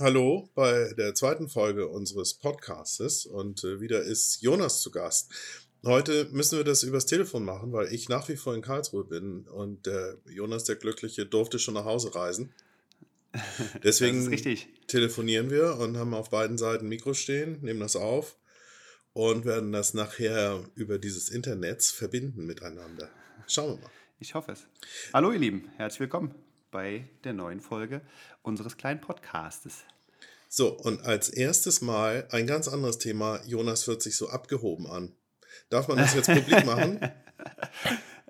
Hallo bei der zweiten Folge unseres Podcastes und äh, wieder ist Jonas zu Gast. Heute müssen wir das übers Telefon machen, weil ich nach wie vor in Karlsruhe bin und der Jonas, der Glückliche, durfte schon nach Hause reisen. Deswegen telefonieren wir und haben auf beiden Seiten Mikros stehen, nehmen das auf und werden das nachher über dieses Internet verbinden miteinander. Schauen wir mal. Ich hoffe es. Hallo ihr Lieben, herzlich willkommen bei der neuen Folge unseres kleinen Podcastes. So, und als erstes Mal ein ganz anderes Thema. Jonas wird sich so abgehoben an. Darf man das jetzt publik machen?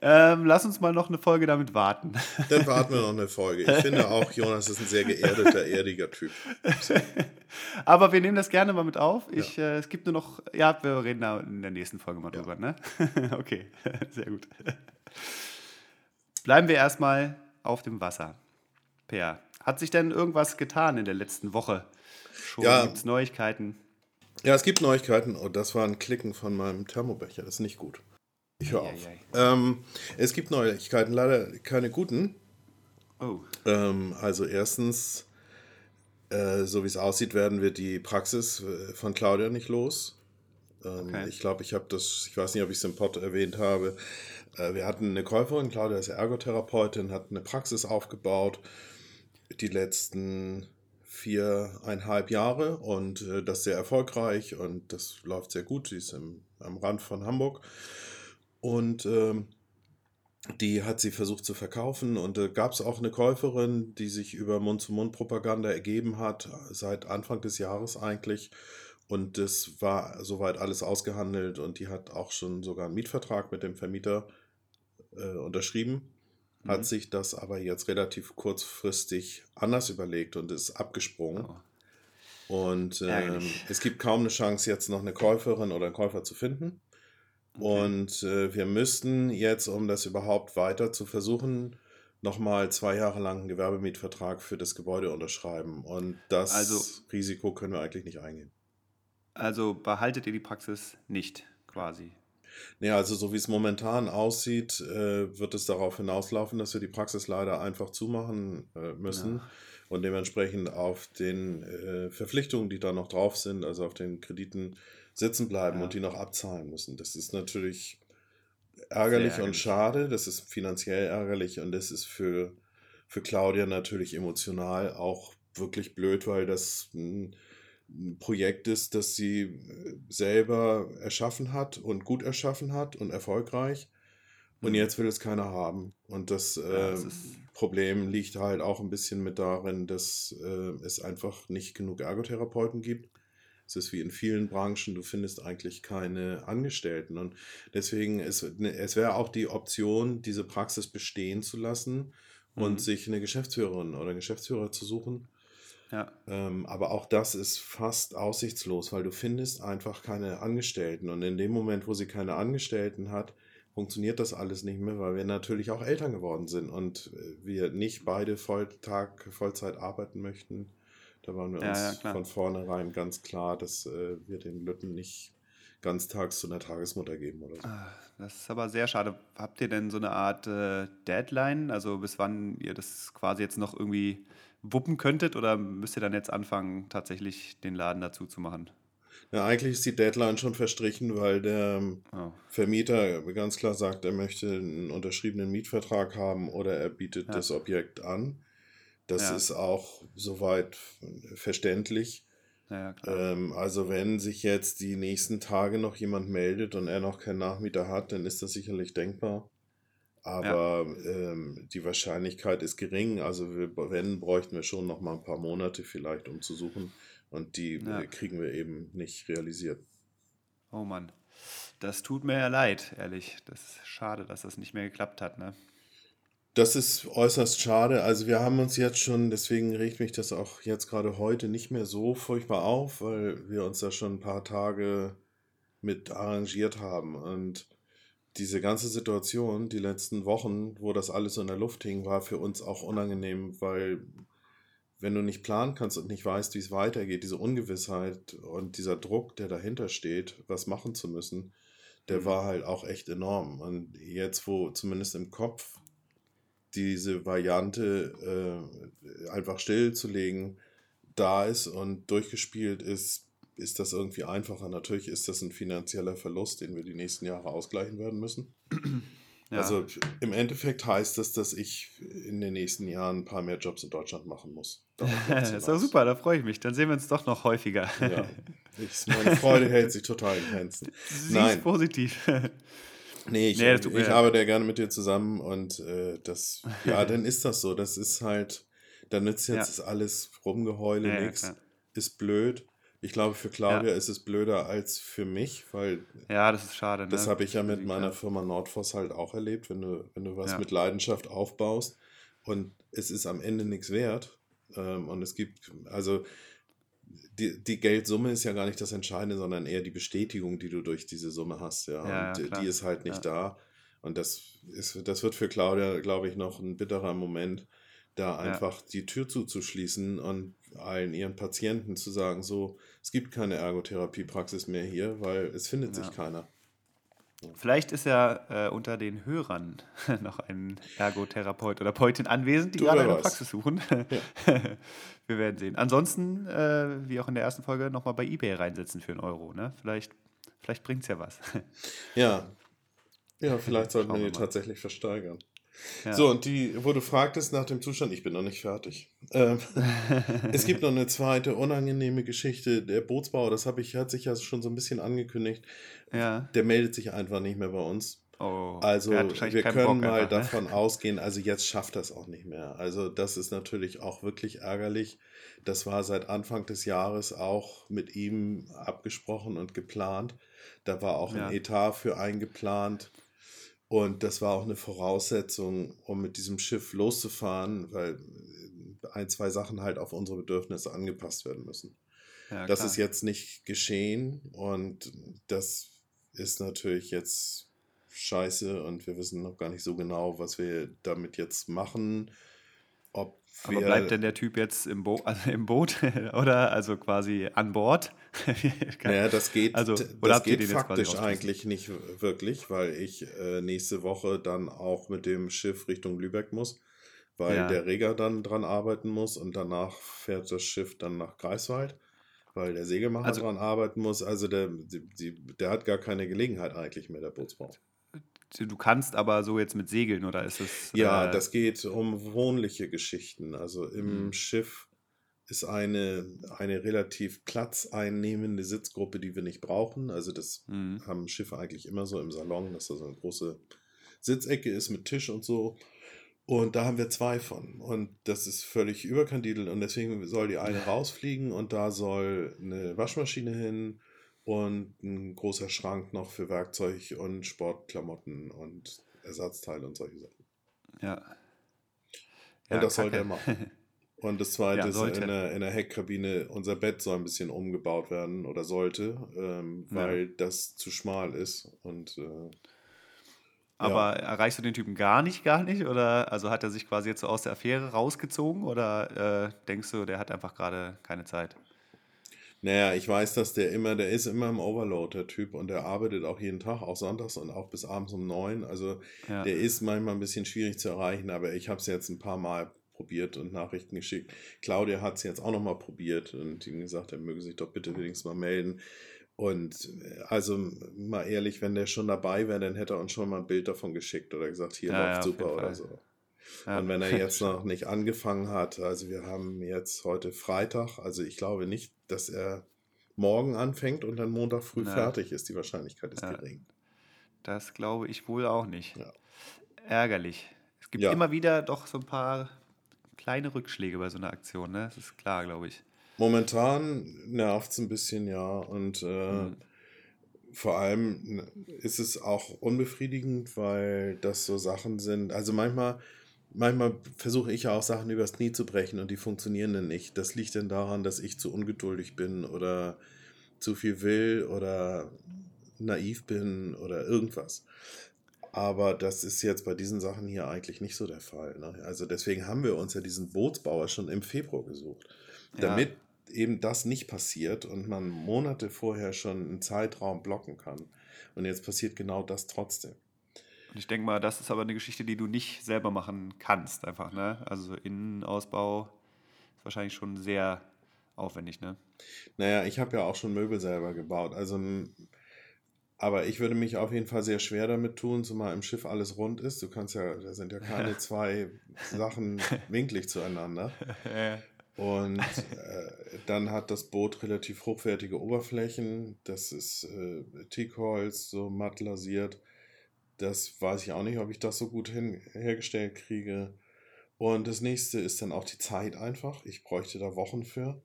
ähm, lass uns mal noch eine Folge damit warten. Dann warten wir noch eine Folge. Ich finde auch, Jonas ist ein sehr geerdeter, erdiger Typ. Aber wir nehmen das gerne mal mit auf. Ich, ja. äh, es gibt nur noch, ja, wir reden da in der nächsten Folge mal ja. drüber, ne? okay, sehr gut. Bleiben wir erstmal auf dem Wasser. Per, hat sich denn irgendwas getan in der letzten Woche? Schon ja. gibt es Neuigkeiten? Ja, es gibt Neuigkeiten. Oh, das war ein Klicken von meinem Thermobecher. Das ist nicht gut. Ich höre auf. Ähm, es gibt Neuigkeiten, leider keine guten. Oh. Ähm, also erstens, äh, so wie es aussieht, werden wir die Praxis äh, von Claudia nicht los. Ähm, okay. Ich glaube, ich habe das, ich weiß nicht, ob ich es im Pod erwähnt habe. Äh, wir hatten eine Käuferin, Claudia ist Ergotherapeutin, hat eine Praxis aufgebaut die letzten viereinhalb Jahre und äh, das sehr erfolgreich und das läuft sehr gut. Sie ist im, am Rand von Hamburg und ähm, die hat sie versucht zu verkaufen und äh, gab es auch eine Käuferin, die sich über Mund-zu-Mund-Propaganda ergeben hat, seit Anfang des Jahres eigentlich. Und das war soweit alles ausgehandelt und die hat auch schon sogar einen Mietvertrag mit dem Vermieter äh, unterschrieben, mhm. hat sich das aber jetzt relativ kurzfristig anders überlegt und ist abgesprungen. Oh. Und ähm, es gibt kaum eine Chance, jetzt noch eine Käuferin oder einen Käufer zu finden. Okay. Und äh, wir müssten jetzt, um das überhaupt weiter zu versuchen, nochmal zwei Jahre lang einen Gewerbemietvertrag für das Gebäude unterschreiben. Und das also, Risiko können wir eigentlich nicht eingehen. Also behaltet ihr die Praxis nicht quasi? Ja, also so wie es momentan aussieht, äh, wird es darauf hinauslaufen, dass wir die Praxis leider einfach zumachen äh, müssen ja. und dementsprechend auf den äh, Verpflichtungen, die da noch drauf sind, also auf den Krediten sitzen bleiben ja. und die noch abzahlen müssen. Das ist natürlich ärgerlich, ärgerlich, und schade, das ist finanziell ärgerlich und das ist für, für Claudia natürlich emotional auch wirklich blöd, weil das hm, ein Projekt ist, das sie äh, selber erschaffen hat und gut erschaffen hat und erfolgreich. Und mhm. jetzt will es keiner haben. Und das, äh, das Problem liegt halt auch ein bisschen mit darin, dass äh, es einfach nicht genug Ergotherapeuten gibt. Es ist wie in vielen Branchen, du findest eigentlich keine Angestellten. Und deswegen, ist, ne, es wäre auch die Option, diese Praxis bestehen zu lassen und mhm. sich eine Geschäftsführerin oder Geschäftsführer zu suchen ja. Ähm, aber auch das ist fast aussichtslos, weil du findest einfach keine Angestellten. Und in dem Moment, wo sie keine Angestellten hat, funktioniert das alles nicht mehr, weil wir natürlich auch Eltern geworden sind und äh, wir nicht beide Volltag, Vollzeit arbeiten möchten. Da waren wir ja, uns ja, von vornherein ganz klar, dass äh, wir den Lütten nicht ganztags zu einer Tagesmutter geben oder so. Ah, das ist aber sehr schade. Habt ihr denn so eine Art äh, Deadline, also bis wann ihr das quasi jetzt noch irgendwie wuppen könntet oder müsst ihr dann jetzt anfangen, tatsächlich den Laden dazu zu machen? Ja, eigentlich ist die Deadline schon verstrichen, weil der oh. Vermieter ganz klar sagt, er möchte einen unterschriebenen Mietvertrag haben oder er bietet ja. das Objekt an. Das ja. ist auch soweit verständlich. Ja, ähm, also wenn sich jetzt die nächsten Tage noch jemand meldet und er noch keinen Nachmieter hat, dann ist das sicherlich denkbar. Aber ja. ähm, die Wahrscheinlichkeit ist gering. Also wir, wenn, bräuchten wir schon noch mal ein paar Monate vielleicht, um zu suchen. Und die ja. Äh, kriegen wir eben nicht realisiert. Oh Mann. Das tut mir ja leid, ehrlich. Das ist schade, dass das nicht mehr geklappt hat, ne? Das ist äußerst schade. Also wir haben uns jetzt schon, deswegen regt mich das auch jetzt gerade heute nicht mehr so furchtbar auf, weil wir uns da schon ein paar Tage mit arrangiert haben. Und diese ganze Situation, die letzten Wochen, wo das alles so in der Luft hing, war für uns auch unangenehm, weil wenn du nicht planen kannst und nicht weißt, wie es weitergeht, diese Ungewissheit und dieser Druck, der dahinter steht, was machen zu müssen, der mhm. war halt auch echt enorm. Und jetzt, wo zumindest im Kopf diese Variante äh, einfach stillzulegen da ist und durchgespielt ist, ist das irgendwie einfacher. Natürlich ist das ein finanzieller Verlust, den wir die nächsten Jahre ausgleichen werden müssen. Ja. Also im Endeffekt heißt das, dass ich in den nächsten Jahren ein paar mehr Jobs in Deutschland machen muss. das ist doch super, da freue ich mich. Dann sehen wir uns doch noch häufiger. Ja, ich, meine Freude hält sich total in Grenzen. Nein. positiv. Nee, ich, nee, ich arbeite ja gerne mit dir zusammen und äh, das, ja, dann ist das so. Das ist halt, da nützt jetzt ja. alles Rumgeheule, ja, nichts, ist blöd. Ich glaube, für Claudia ja. ist es blöder als für mich, weil. Ja, das ist schade. Ne? Das habe ich ja mit meiner Firma Nordfoss halt auch erlebt, wenn du, wenn du was ja. mit Leidenschaft aufbaust und es ist am Ende nichts wert. Ähm, und es gibt, also die, die Geldsumme ist ja gar nicht das Entscheidende, sondern eher die Bestätigung, die du durch diese Summe hast. Ja, ja und klar. die ist halt nicht da. Und das, ist, das wird für Claudia, glaube ich, noch ein bitterer Moment, da einfach ja. die Tür zuzuschließen und allen ihren Patienten zu sagen, so, es gibt keine Ergotherapiepraxis mehr hier, weil es findet ja. sich keiner. Vielleicht ist ja äh, unter den Hörern noch ein Ergotherapeut oder Poetin anwesend, die du gerade eine Praxis suchen. Ja. Wir werden sehen. Ansonsten, äh, wie auch in der ersten Folge, nochmal bei eBay reinsetzen für einen Euro. Ne? Vielleicht, vielleicht bringt es ja was. Ja. Ja, vielleicht sollten wir die tatsächlich versteigern. Ja. So, und die, wo du fragtest nach dem Zustand, ich bin noch nicht fertig. Ähm, es gibt noch eine zweite unangenehme Geschichte. Der Bootsbauer, das habe ich, hat sich ja schon so ein bisschen angekündigt. Ja. Der meldet sich einfach nicht mehr bei uns. Oh, also wir können mal einfach, ne? davon ausgehen, also jetzt schafft das auch nicht mehr. Also das ist natürlich auch wirklich ärgerlich. Das war seit Anfang des Jahres auch mit ihm abgesprochen und geplant. Da war auch ja. ein Etat für eingeplant. Und das war auch eine Voraussetzung, um mit diesem Schiff loszufahren, weil ein, zwei Sachen halt auf unsere Bedürfnisse angepasst werden müssen. Ja, das ist jetzt nicht geschehen und das ist natürlich jetzt scheiße und wir wissen noch gar nicht so genau, was wir damit jetzt machen. Ob aber bleibt denn der Typ jetzt im, Bo also im Boot oder also quasi an Bord? naja, das geht, also, das geht faktisch eigentlich nicht wirklich, weil ich äh, nächste Woche dann auch mit dem Schiff Richtung Lübeck muss, weil ja. der Reger dann dran arbeiten muss und danach fährt das Schiff dann nach Greifswald, weil der Segelmacher also, dran arbeiten muss. Also der, die, der hat gar keine Gelegenheit eigentlich mehr, der Bootsbau. Du kannst aber so jetzt mit Segeln oder ist es. Ja, äh, das geht um wohnliche Geschichten. Also im mhm. Schiff ist eine, eine relativ platzeinnehmende Sitzgruppe, die wir nicht brauchen. Also das mhm. haben Schiffe eigentlich immer so im Salon, dass da so eine große Sitzecke ist mit Tisch und so. Und da haben wir zwei von. Und das ist völlig überkandidelt. Und deswegen soll die eine rausfliegen und da soll eine Waschmaschine hin und ein großer Schrank noch für Werkzeug und Sportklamotten und Ersatzteile und solche Sachen. Ja. Und ja, das soll der machen. Und das zweite ja, ist in der, in der Heckkabine, unser Bett soll ein bisschen umgebaut werden oder sollte, ähm, weil ja. das zu schmal ist. Und äh, aber ja. erreichst du den Typen gar nicht, gar nicht? Oder also hat er sich quasi jetzt so aus der Affäre rausgezogen oder äh, denkst du, der hat einfach gerade keine Zeit? Naja, ich weiß, dass der immer, der ist immer im Overload, der Typ, und der arbeitet auch jeden Tag, auch sonntags und auch bis abends um neun. Also ja. der ist manchmal ein bisschen schwierig zu erreichen, aber ich habe es jetzt ein paar Mal probiert und Nachrichten geschickt. Claudia hat es jetzt auch nochmal probiert und ihm gesagt, er möge sich doch bitte wenigstens mal melden. Und also mal ehrlich, wenn der schon dabei wäre, dann hätte er uns schon mal ein Bild davon geschickt oder gesagt, hier ja, läuft ja, super oder so. Ja. Und wenn er jetzt noch nicht angefangen hat, also wir haben jetzt heute Freitag, also ich glaube nicht, dass er morgen anfängt und dann Montag früh Na. fertig ist. Die Wahrscheinlichkeit ist ja. gering. Das glaube ich wohl auch nicht. Ja. Ärgerlich. Es gibt immer wieder doch so ein paar kleine Rückschläge bei so einer Aktion, ne? Das ist klar, glaube ich. Momentan nervt es ein bisschen, ja. Und äh, mhm. vor allem ist es auch unbefriedigend, weil das so Sachen sind. Also manchmal manchmal versuche ich ja auch Sachen übers Knie zu brechen und die funktionieren dann nicht. Das liegt dann daran, dass ich zu ungeduldig bin oder zu viel will oder naiv bin oder irgendwas. Aber das ist jetzt bei diesen Sachen hier eigentlich nicht so der Fall. Ne? Also deswegen haben wir uns ja diesen Bootsbauer schon im Februar gesucht, damit ja. eben das nicht passiert und man Monate vorher schon einen Zeitraum blocken kann. Und jetzt passiert genau das trotzdem. Und ich denke mal, das ist aber eine Geschichte, die du nicht selber machen kannst, einfach. Ne? Also Innenausbau ist wahrscheinlich schon sehr aufwendig, ne? Naja, ich habe ja auch schon Möbel selber gebaut. Also, aber ich würde mich auf jeden Fall sehr schwer damit tun, zumal im Schiff alles rund ist. Du kannst ja, da sind ja keine zwei Sachen winklig zueinander. Und äh, dann hat das Boot relativ hochwertige Oberflächen. Das ist äh, Teakholz, so matt lasiert. Das weiß ich auch nicht, ob ich das so gut hin, hergestellt kriege. Und das nächste ist dann auch die Zeit einfach. Ich bräuchte da Wochen für.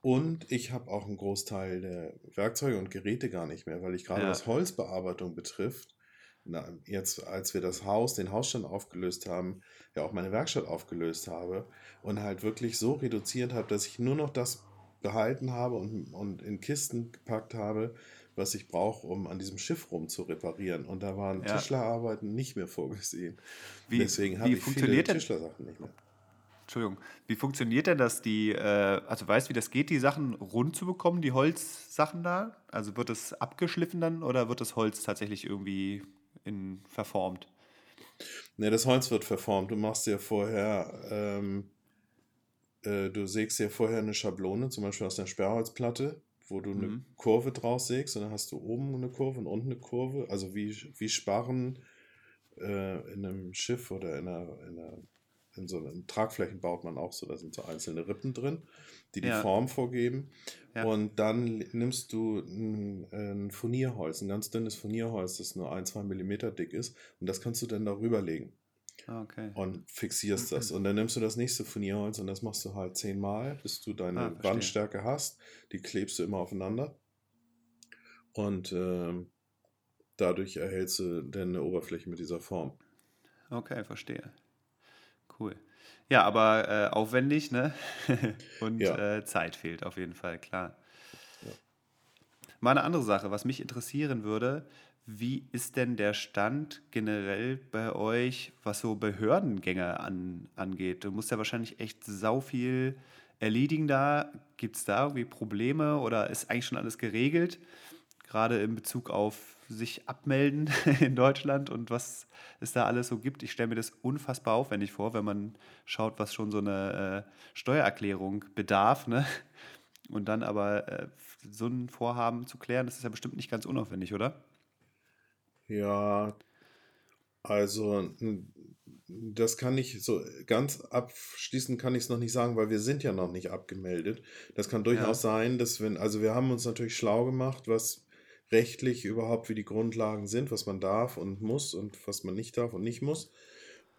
Und ich habe auch einen Großteil der Werkzeuge und Geräte gar nicht mehr, weil ich gerade ja. was Holzbearbeitung betrifft, na, jetzt als wir das Haus, den Hausstand aufgelöst haben, ja auch meine Werkstatt aufgelöst habe und halt wirklich so reduziert habe, dass ich nur noch das behalten habe und, und in Kisten gepackt habe, was ich brauche, um an diesem Schiff rum zu reparieren. Und da waren ja. Tischlerarbeiten nicht mehr vorgesehen. Wie, Deswegen habe ich viele Tischlersachen nicht mehr. Entschuldigung, wie funktioniert denn das, die, äh, also weißt du, wie das geht, die Sachen rund zu bekommen, die Holzsachen da? Also wird es abgeschliffen dann oder wird das Holz tatsächlich irgendwie in, verformt? Ne, das Holz wird verformt. Du machst ja vorher, ähm, äh, du sägst ja vorher eine Schablone, zum Beispiel aus der Sperrholzplatte, wo du mhm. eine Kurve draus sägst und dann hast du oben eine Kurve und unten eine Kurve, also wie, wie Sparren äh, in einem Schiff oder in einer, in einer in so einen Tragflächen baut man auch so, da sind so einzelne Rippen drin, die die ja. Form vorgeben. Ja. Und dann nimmst du ein, ein, Furnierholz, ein ganz dünnes Furnierholz, das nur ein, zwei Millimeter dick ist, und das kannst du dann darüber legen. Ah, okay. Und fixierst das. Und dann nimmst du das nächste Furnierholz und das machst du halt zehnmal, bis du deine ah, Wandstärke hast. Die klebst du immer aufeinander. Und ähm, dadurch erhältst du dann eine Oberfläche mit dieser Form. Okay, verstehe. Cool. Ja, aber äh, aufwendig, ne? Und ja. äh, Zeit fehlt auf jeden Fall, klar. Ja. Mal eine andere Sache, was mich interessieren würde, wie ist denn der Stand generell bei euch, was so Behördengänge an, angeht? Du musst ja wahrscheinlich echt sau viel erledigen da. Gibt es da irgendwie Probleme oder ist eigentlich schon alles geregelt? Gerade in Bezug auf sich abmelden in Deutschland und was es da alles so gibt. Ich stelle mir das unfassbar aufwendig vor, wenn man schaut, was schon so eine äh, Steuererklärung bedarf. Ne? Und dann aber äh, so ein Vorhaben zu klären, das ist ja bestimmt nicht ganz unaufwendig, oder? Ja, also das kann ich so ganz abschließend kann ich es noch nicht sagen, weil wir sind ja noch nicht abgemeldet. Das kann durchaus ja. sein, dass wenn, also wir haben uns natürlich schlau gemacht, was rechtlich überhaupt, wie die Grundlagen sind, was man darf und muss und was man nicht darf und nicht muss.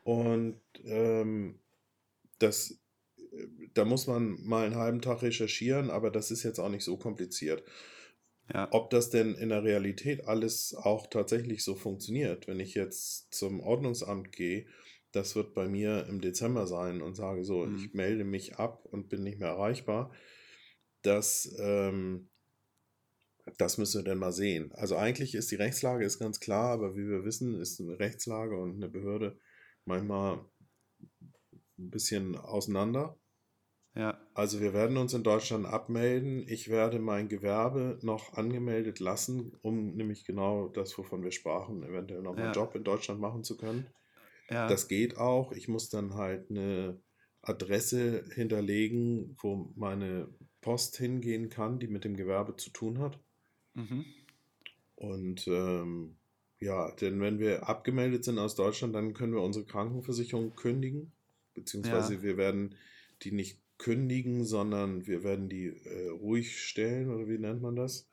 Und ähm, das, äh, da muss man mal einen halben Tag recherchieren, aber das ist jetzt auch nicht so kompliziert. Ja. Ob das denn in der Realität alles auch tatsächlich so funktioniert, wenn ich jetzt zum Ordnungsamt gehe, das wird bei mir im Dezember sein und sage so, mhm. ich melde mich ab und bin nicht mehr erreichbar. Das ähm, das müssen wir dann mal sehen. Also eigentlich ist die Rechtslage ist ganz klar, aber wie wir wissen, ist eine Rechtslage und eine Behörde manchmal ein bisschen auseinander. Ja. Also wir werden uns in Deutschland abmelden. Ich werde mein Gewerbe noch angemeldet lassen, um nämlich genau das, wovon wir sprachen, eventuell noch ja. einen Job in Deutschland machen zu können. Ja. Das geht auch. Ich muss dann halt eine Adresse hinterlegen, wo meine Post hingehen kann, die mit dem Gewerbe zu tun hat. Mhm. Und ähm, ja, denn wenn wir abgemeldet sind aus Deutschland, dann können wir unsere Krankenversicherung kündigen, beziehungsweise ja. wir werden die nicht kündigen, sondern wir werden die äh, ruhig stellen oder wie nennt man das?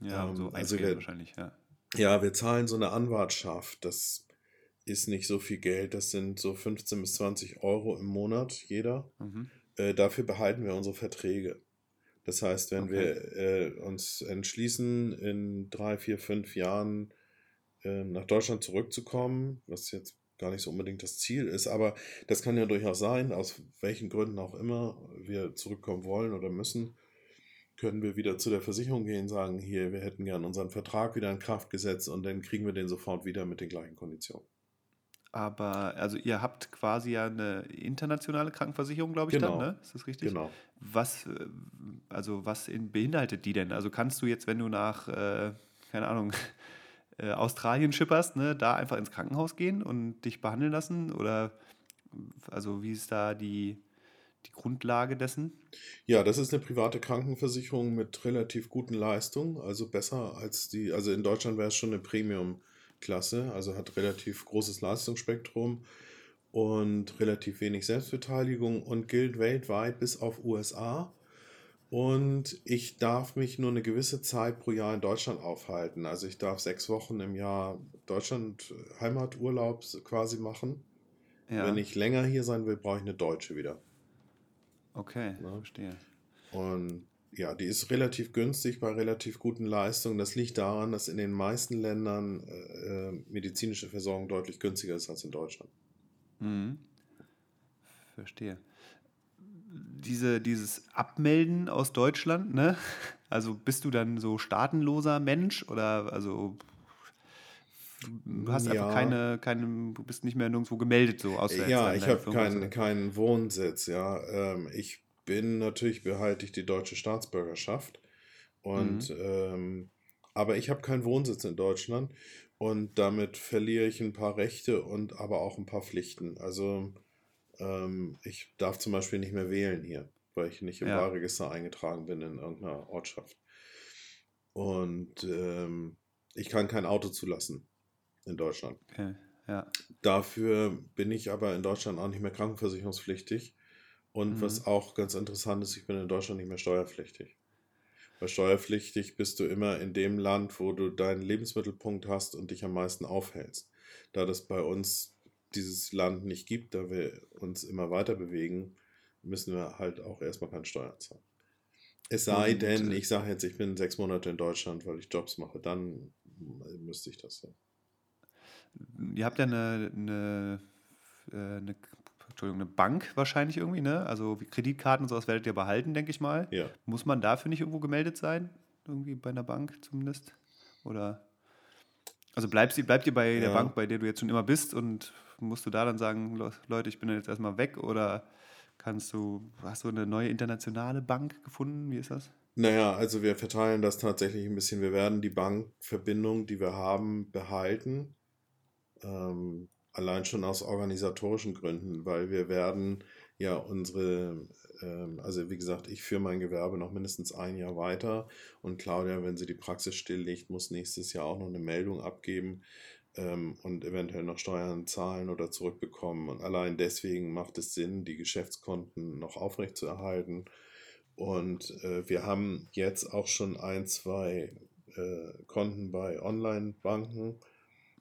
Ja, ähm, so also wir, wahrscheinlich, ja. Ja, wir zahlen so eine Anwartschaft. Das ist nicht so viel Geld. Das sind so 15 bis 20 Euro im Monat jeder. Mhm. Äh, dafür behalten wir unsere Verträge. Das heißt, wenn okay. wir äh, uns entschließen, in drei, vier, fünf Jahren äh, nach Deutschland zurückzukommen, was jetzt gar nicht so unbedingt das Ziel ist, aber das kann ja durchaus sein, aus welchen Gründen auch immer wir zurückkommen wollen oder müssen, können wir wieder zu der Versicherung gehen, sagen, hier, wir hätten gern unseren Vertrag wieder in Kraft gesetzt und dann kriegen wir den sofort wieder mit den gleichen Konditionen. Aber also ihr habt quasi ja eine internationale Krankenversicherung, glaube ich, genau. dann, ne? Ist das richtig? Genau. Was, äh, also was beinhaltet die denn? Also kannst du jetzt, wenn du nach, äh, keine Ahnung, äh, Australien schipperst, ne, da einfach ins Krankenhaus gehen und dich behandeln lassen? Oder also wie ist da die, die Grundlage dessen? Ja, das ist eine private Krankenversicherung mit relativ guten Leistungen, also besser als die, also in Deutschland wäre es schon eine Premium-Klasse, also hat relativ großes Leistungsspektrum und relativ wenig Selbstbeteiligung und gilt weltweit bis auf USA. Und ich darf mich nur eine gewisse Zeit pro Jahr in Deutschland aufhalten. Also ich darf sechs Wochen im Jahr Deutschland Heimaturlaub quasi machen. Ja. Wenn ich länger hier sein will, brauche ich eine deutsche wieder. Okay, ja. verstehe. Und ja, die ist relativ günstig bei relativ guten Leistungen. Das liegt daran, dass in den meisten Ländern äh, äh medizinische Versorgung deutlich günstiger ist als in Deutschland. Mhm. Verstehe. Diese, dieses Abmelden aus Deutschland, ne? Also bist du dann so staatenloser Mensch oder also du hast ja. einfach keine, keine, du bist nicht mehr nirgendwo gemeldet so außer Ja, ich habe keinen keinen Wohnsitz, ja. Ähm, ich bin natürlich behalte ich die deutsche Staatsbürgerschaft und mhm. ähm, aber ich habe keinen Wohnsitz in Deutschland und damit verliere ich ein paar Rechte und aber auch ein paar Pflichten. Also ähm, ich darf zum Beispiel nicht mehr wählen hier, weil ich nicht im ja. Wahlregister eingetragen bin in irgendeiner Ortschaft. Und ähm, ich kann kein Auto zulassen in Deutschland. Okay. Ja. Dafür bin ich aber in Deutschland auch nicht mehr krankenversicherungspflichtig. Und mhm. was auch ganz interessant ist, ich bin in Deutschland nicht mehr steuerpflichtig. Weil steuerpflichtig bist du immer in dem Land, wo du deinen Lebensmittelpunkt hast und dich am meisten aufhältst. Da das bei uns dieses Land nicht gibt, da wir uns immer weiter bewegen, müssen wir halt auch erstmal keine Steuern zahlen. Es sei und, denn, ich sage jetzt, ich bin sechs Monate in Deutschland, weil ich Jobs mache, dann müsste ich das ja. Ihr habt ja eine, eine, äh, eine Entschuldigung, eine Bank wahrscheinlich irgendwie, ne? Also Kreditkarten und sowas werdet ihr behalten, denke ich mal. Ja. Muss man dafür nicht irgendwo gemeldet sein? Irgendwie bei einer Bank zumindest? Oder? Also bleibst, bleibt ihr bei ja. der Bank, bei der du jetzt schon immer bist und musst du da dann sagen, Leute, ich bin jetzt erstmal weg oder kannst du, hast du eine neue internationale Bank gefunden? Wie ist das? Naja, also wir verteilen das tatsächlich ein bisschen. Wir werden die Bankverbindung, die wir haben, behalten. Ähm, Allein schon aus organisatorischen Gründen, weil wir werden ja unsere, ähm, also wie gesagt, ich führe mein Gewerbe noch mindestens ein Jahr weiter und Claudia, wenn sie die Praxis stilllegt, muss nächstes Jahr auch noch eine Meldung abgeben ähm, und eventuell noch Steuern zahlen oder zurückbekommen. Und allein deswegen macht es Sinn, die Geschäftskonten noch aufrechtzuerhalten. Und äh, wir haben jetzt auch schon ein, zwei äh, Konten bei Online-Banken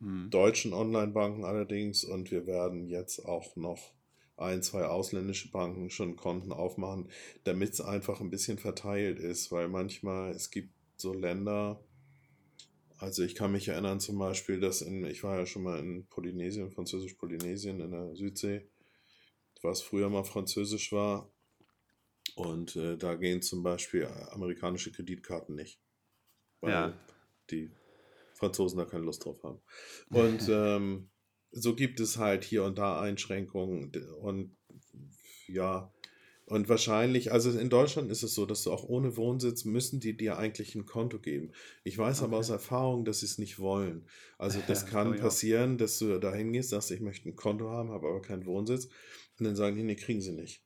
mhm. deutschen Online-Banken allerdings und wir werden jetzt auch noch ein, zwei ausländische Banken schon Konten aufmachen, damit es einfach ein bisschen verteilt ist, weil manchmal es gibt so Länder, also ich kann mich erinnern zum Beispiel, dass in, ich war ja schon mal in Polynesien, Französisch-Polynesien in der Südsee, was früher mal Französisch war. Und äh, da gehen zum Beispiel amerikanische Kreditkarten nicht. Weil ja. die Franzosen da keine Lust drauf haben. Und ähm, so gibt es halt hier und da Einschränkungen und ja, und wahrscheinlich, also in Deutschland ist es so, dass du auch ohne Wohnsitz müssen die dir eigentlich ein Konto geben. Ich weiß okay. aber aus Erfahrung, dass sie es nicht wollen. Also das kann passieren, dass du da hingehst, sagst, ich möchte ein Konto haben, habe aber keinen Wohnsitz. Und dann sagen die, nee, kriegen sie nicht.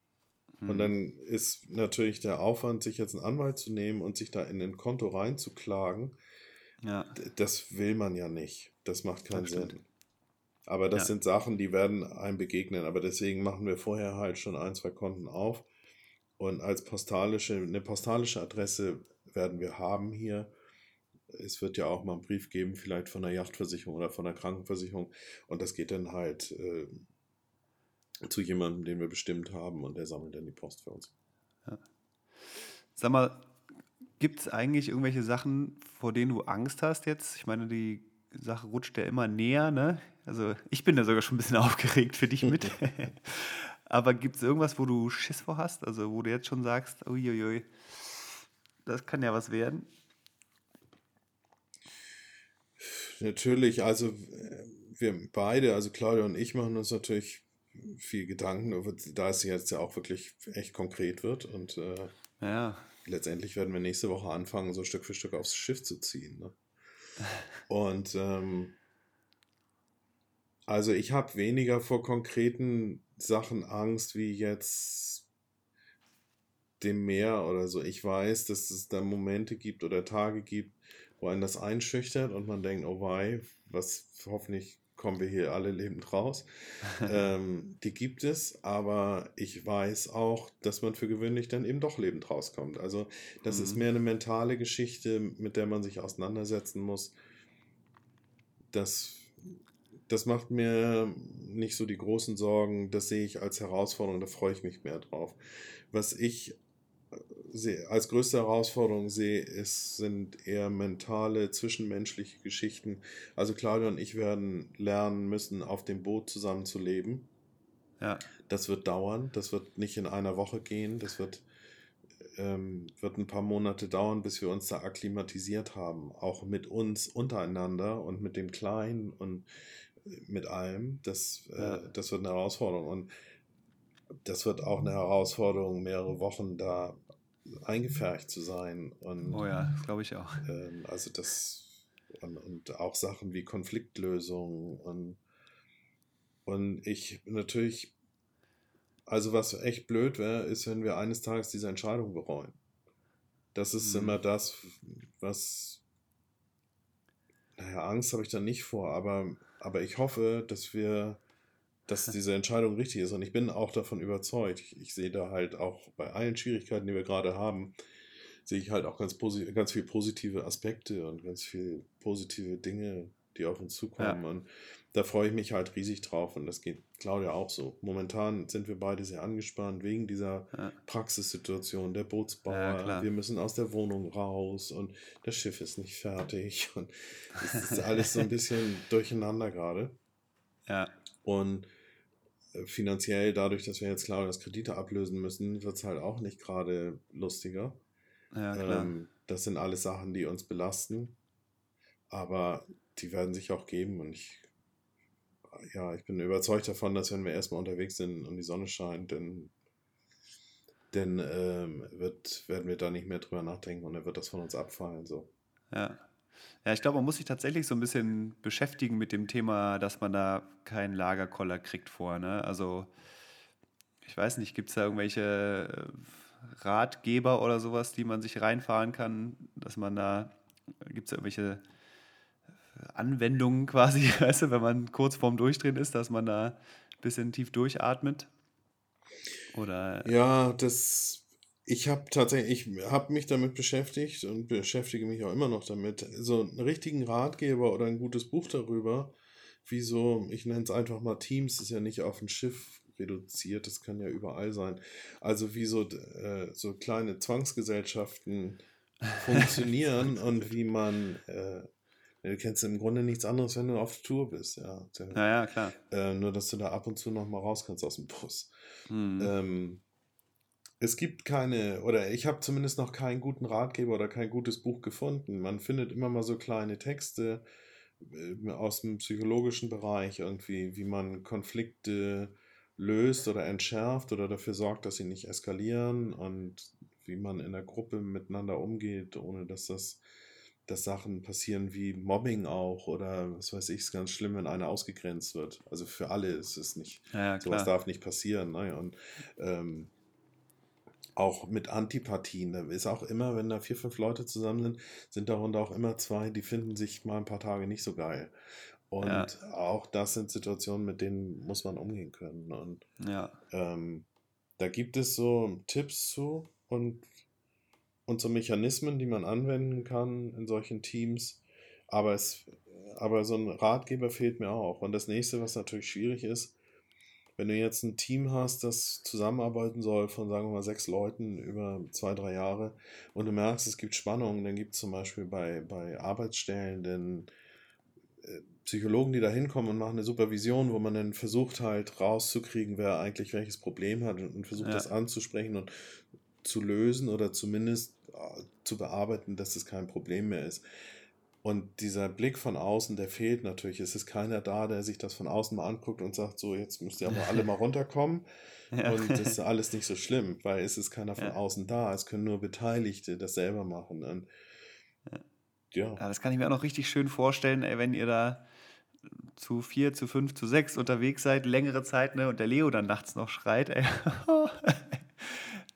Mhm. Und hm. dann ist natürlich der Aufwand, sich jetzt einen Anwalt zu nehmen und sich da in ein Konto reinzuklagen, ja. Das will man ja nicht. Das macht keinen das Sinn. Aber das ja. sind Sachen, die werden einem begegnen. Aber deswegen machen wir vorher halt schon ein, zwei Konten auf. Und als postalische, eine postalische Adresse werden wir haben hier. Es wird ja auch mal einen Brief geben, vielleicht von der Yachtversicherung oder von der Krankenversicherung. Und das geht dann halt äh, zu jemandem, den wir bestimmt haben und der sammelt dann die Post für uns. Ja. Sag mal, Gibt es eigentlich irgendwelche Sachen, vor denen du Angst hast jetzt? Ich meine, die Sache rutscht ja immer näher, ne? Also ich bin da sogar schon ein bisschen aufgeregt für dich mit. Aber gibt es irgendwas, wo du Schiss vor hast? Also wo du jetzt schon sagst, uiuiui, das kann ja was werden? Natürlich, also wir beide, also Claudia und ich machen uns natürlich viel Gedanken, da es jetzt ja auch wirklich echt konkret wird und äh, ja letztendlich werden wir nächste Woche anfangen, so Stück für Stück aufs Schiff zu ziehen. Ne? Und ähm, also ich habe weniger vor konkreten Sachen Angst, wie jetzt dem mehr oder so. Ich weiß, dass es da Momente gibt oder Tage gibt, wo einen das einschüchtert und man denkt, oh wei, was hoffentlich kommen wir hier alle lebend raus. ähm, die gibt es, aber ich weiß auch, dass man für gewöhnlich dann eben doch lebend rauskommt. Also das mhm. ist mehr eine mentale Geschichte, mit der man sich auseinandersetzen muss. Das, das macht mir nicht so die großen Sorgen. Das sehe ich als Herausforderung, da freue ich mich mehr drauf. Was ich als größte Herausforderung sehe, es sind eher mentale, zwischenmenschliche Geschichten. Also Claudia und ich werden lernen müssen, auf dem Boot zusammen zu leben. Ja. Das wird dauern, das wird nicht in einer Woche gehen, das wird, ähm, wird ein paar Monate dauern, bis wir uns da akklimatisiert haben. Auch mit uns untereinander und mit dem Kleinen und mit allem. Das, äh, ja. das wird eine Herausforderung. Und das wird auch eine Herausforderung, mehrere Wochen da eingefärbt zu sein. Und, oh ja, glaube ich auch. Ähm, also das und, und, auch Sachen wie Konfliktlösung und, und ich natürlich, also was echt blöd wäre, ist, wenn wir eines Tages diese Entscheidung bereuen. Das ist mhm. immer das, was, naja, Angst habe ich da nicht vor, aber, aber ich hoffe, dass wir dass diese Entscheidung richtig ist. Und ich bin auch davon überzeugt. Ich, ich sehe da halt auch bei allen Schwierigkeiten, die wir gerade haben, sehe ich halt auch ganz, ganz viele positive Aspekte und ganz viele positive Dinge, die auf uns zukommen. Ja. Und da freue ich mich halt riesig drauf. Und das geht Claudia auch so. Momentan sind wir beide sehr angespannt wegen dieser ja. Praxissituation. Der Bootsbauer, ja, wir müssen aus der Wohnung raus und das Schiff ist nicht fertig. Und es ist alles so ein bisschen durcheinander gerade. Ja. Und äh, finanziell, dadurch, dass wir jetzt klar das Kredite ablösen müssen, wird es halt auch nicht gerade lustiger. Ja, klar. Ähm, das sind alles Sachen, die uns belasten. Aber die werden sich auch geben und ich, ja, ich bin überzeugt davon, dass wenn wir erstmal unterwegs sind und die Sonne scheint, dann, dann ähm, wird, werden wir da nicht mehr drüber nachdenken und dann wird das von uns abfallen. So. Ja. Ja, ich glaube, man muss sich tatsächlich so ein bisschen beschäftigen mit dem Thema, dass man da keinen Lagerkoller kriegt vor. Ne? Also, ich weiß nicht, gibt es da irgendwelche äh, Ratgeber oder sowas, die man sich reinfahren kann, dass man da, gibt es irgendwelche äh, Anwendungen quasi, weißt du, wenn man kurz vorm Durchdrehen ist, dass man da ein bisschen tief durchatmet? Oder? Ja, das ich habe tatsächlich, ich habe mich damit beschäftigt und beschäftige mich auch immer noch damit. So einen richtigen Ratgeber oder ein gutes Buch darüber, wie so, ich nenne es einfach mal Teams, ist ja nicht auf ein Schiff reduziert, das kann ja überall sein. Also wie so, äh, so kleine Zwangsgesellschaften funktionieren und wie man, äh, du kennst im Grunde nichts anderes, wenn du auf Tour bist, ja. Ja, ja, klar. Äh, nur, dass du da ab und zu noch mal raus kannst aus dem Bus. Mhm. Ähm, es gibt keine, oder ich habe zumindest noch keinen guten Ratgeber oder kein gutes Buch gefunden. Man findet immer mal so kleine Texte äh, aus dem psychologischen Bereich irgendwie, wie man Konflikte löst oder entschärft oder dafür sorgt, dass sie nicht eskalieren und wie man in der Gruppe miteinander umgeht, ohne dass das dass Sachen passieren wie Mobbing auch oder was weiß ich, ist ganz schlimm, wenn einer ausgegrenzt wird. Also für alle ist es nicht. Ja, sowas darf nicht passieren. Ne? Und ähm, auch mit Antipathien. Da ist auch immer, wenn da vier, fünf Leute zusammen sind, sind darunter auch immer zwei, die finden sich mal ein paar Tage nicht so geil. Und ja. auch das sind Situationen, mit denen muss man umgehen können. Und ja. ähm, da gibt es so Tipps zu und, und so Mechanismen, die man anwenden kann in solchen Teams. Aber, es, aber so ein Ratgeber fehlt mir auch. Und das nächste, was natürlich schwierig ist, wenn du jetzt ein Team hast, das zusammenarbeiten soll von, sagen wir mal, sechs Leuten über zwei, drei Jahre und du merkst, es gibt Spannungen, dann gibt es zum Beispiel bei, bei Arbeitsstellen den äh, Psychologen, die da hinkommen und machen eine Supervision, wo man dann versucht halt rauszukriegen, wer eigentlich welches Problem hat und versucht ja. das anzusprechen und zu lösen oder zumindest zu bearbeiten, dass es kein Problem mehr ist. Und dieser Blick von außen, der fehlt natürlich. Es ist keiner da, der sich das von außen mal anguckt und sagt, so, jetzt müsst ihr aber alle mal runterkommen. ja. Und das ist alles nicht so schlimm, weil es ist keiner von ja. außen da. Es können nur Beteiligte das selber machen. Und, ja. ja. Das kann ich mir auch noch richtig schön vorstellen, ey, wenn ihr da zu vier, zu fünf, zu sechs unterwegs seid, längere Zeit, ne, und der Leo dann nachts noch schreit, ey.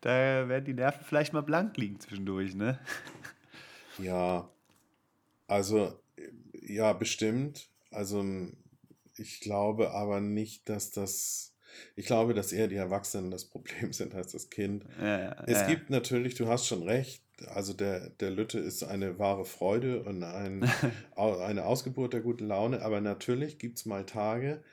da werden die Nerven vielleicht mal blank liegen zwischendurch, ne? Ja, also ja, bestimmt. Also ich glaube aber nicht, dass das. Ich glaube, dass eher die Erwachsenen das Problem sind als das Kind. Ja, ja, Es ja. gibt natürlich, du hast schon recht, also der, der Lütte ist eine wahre Freude und ein, eine Ausgeburt der guten Laune, aber natürlich gibt es mal Tage,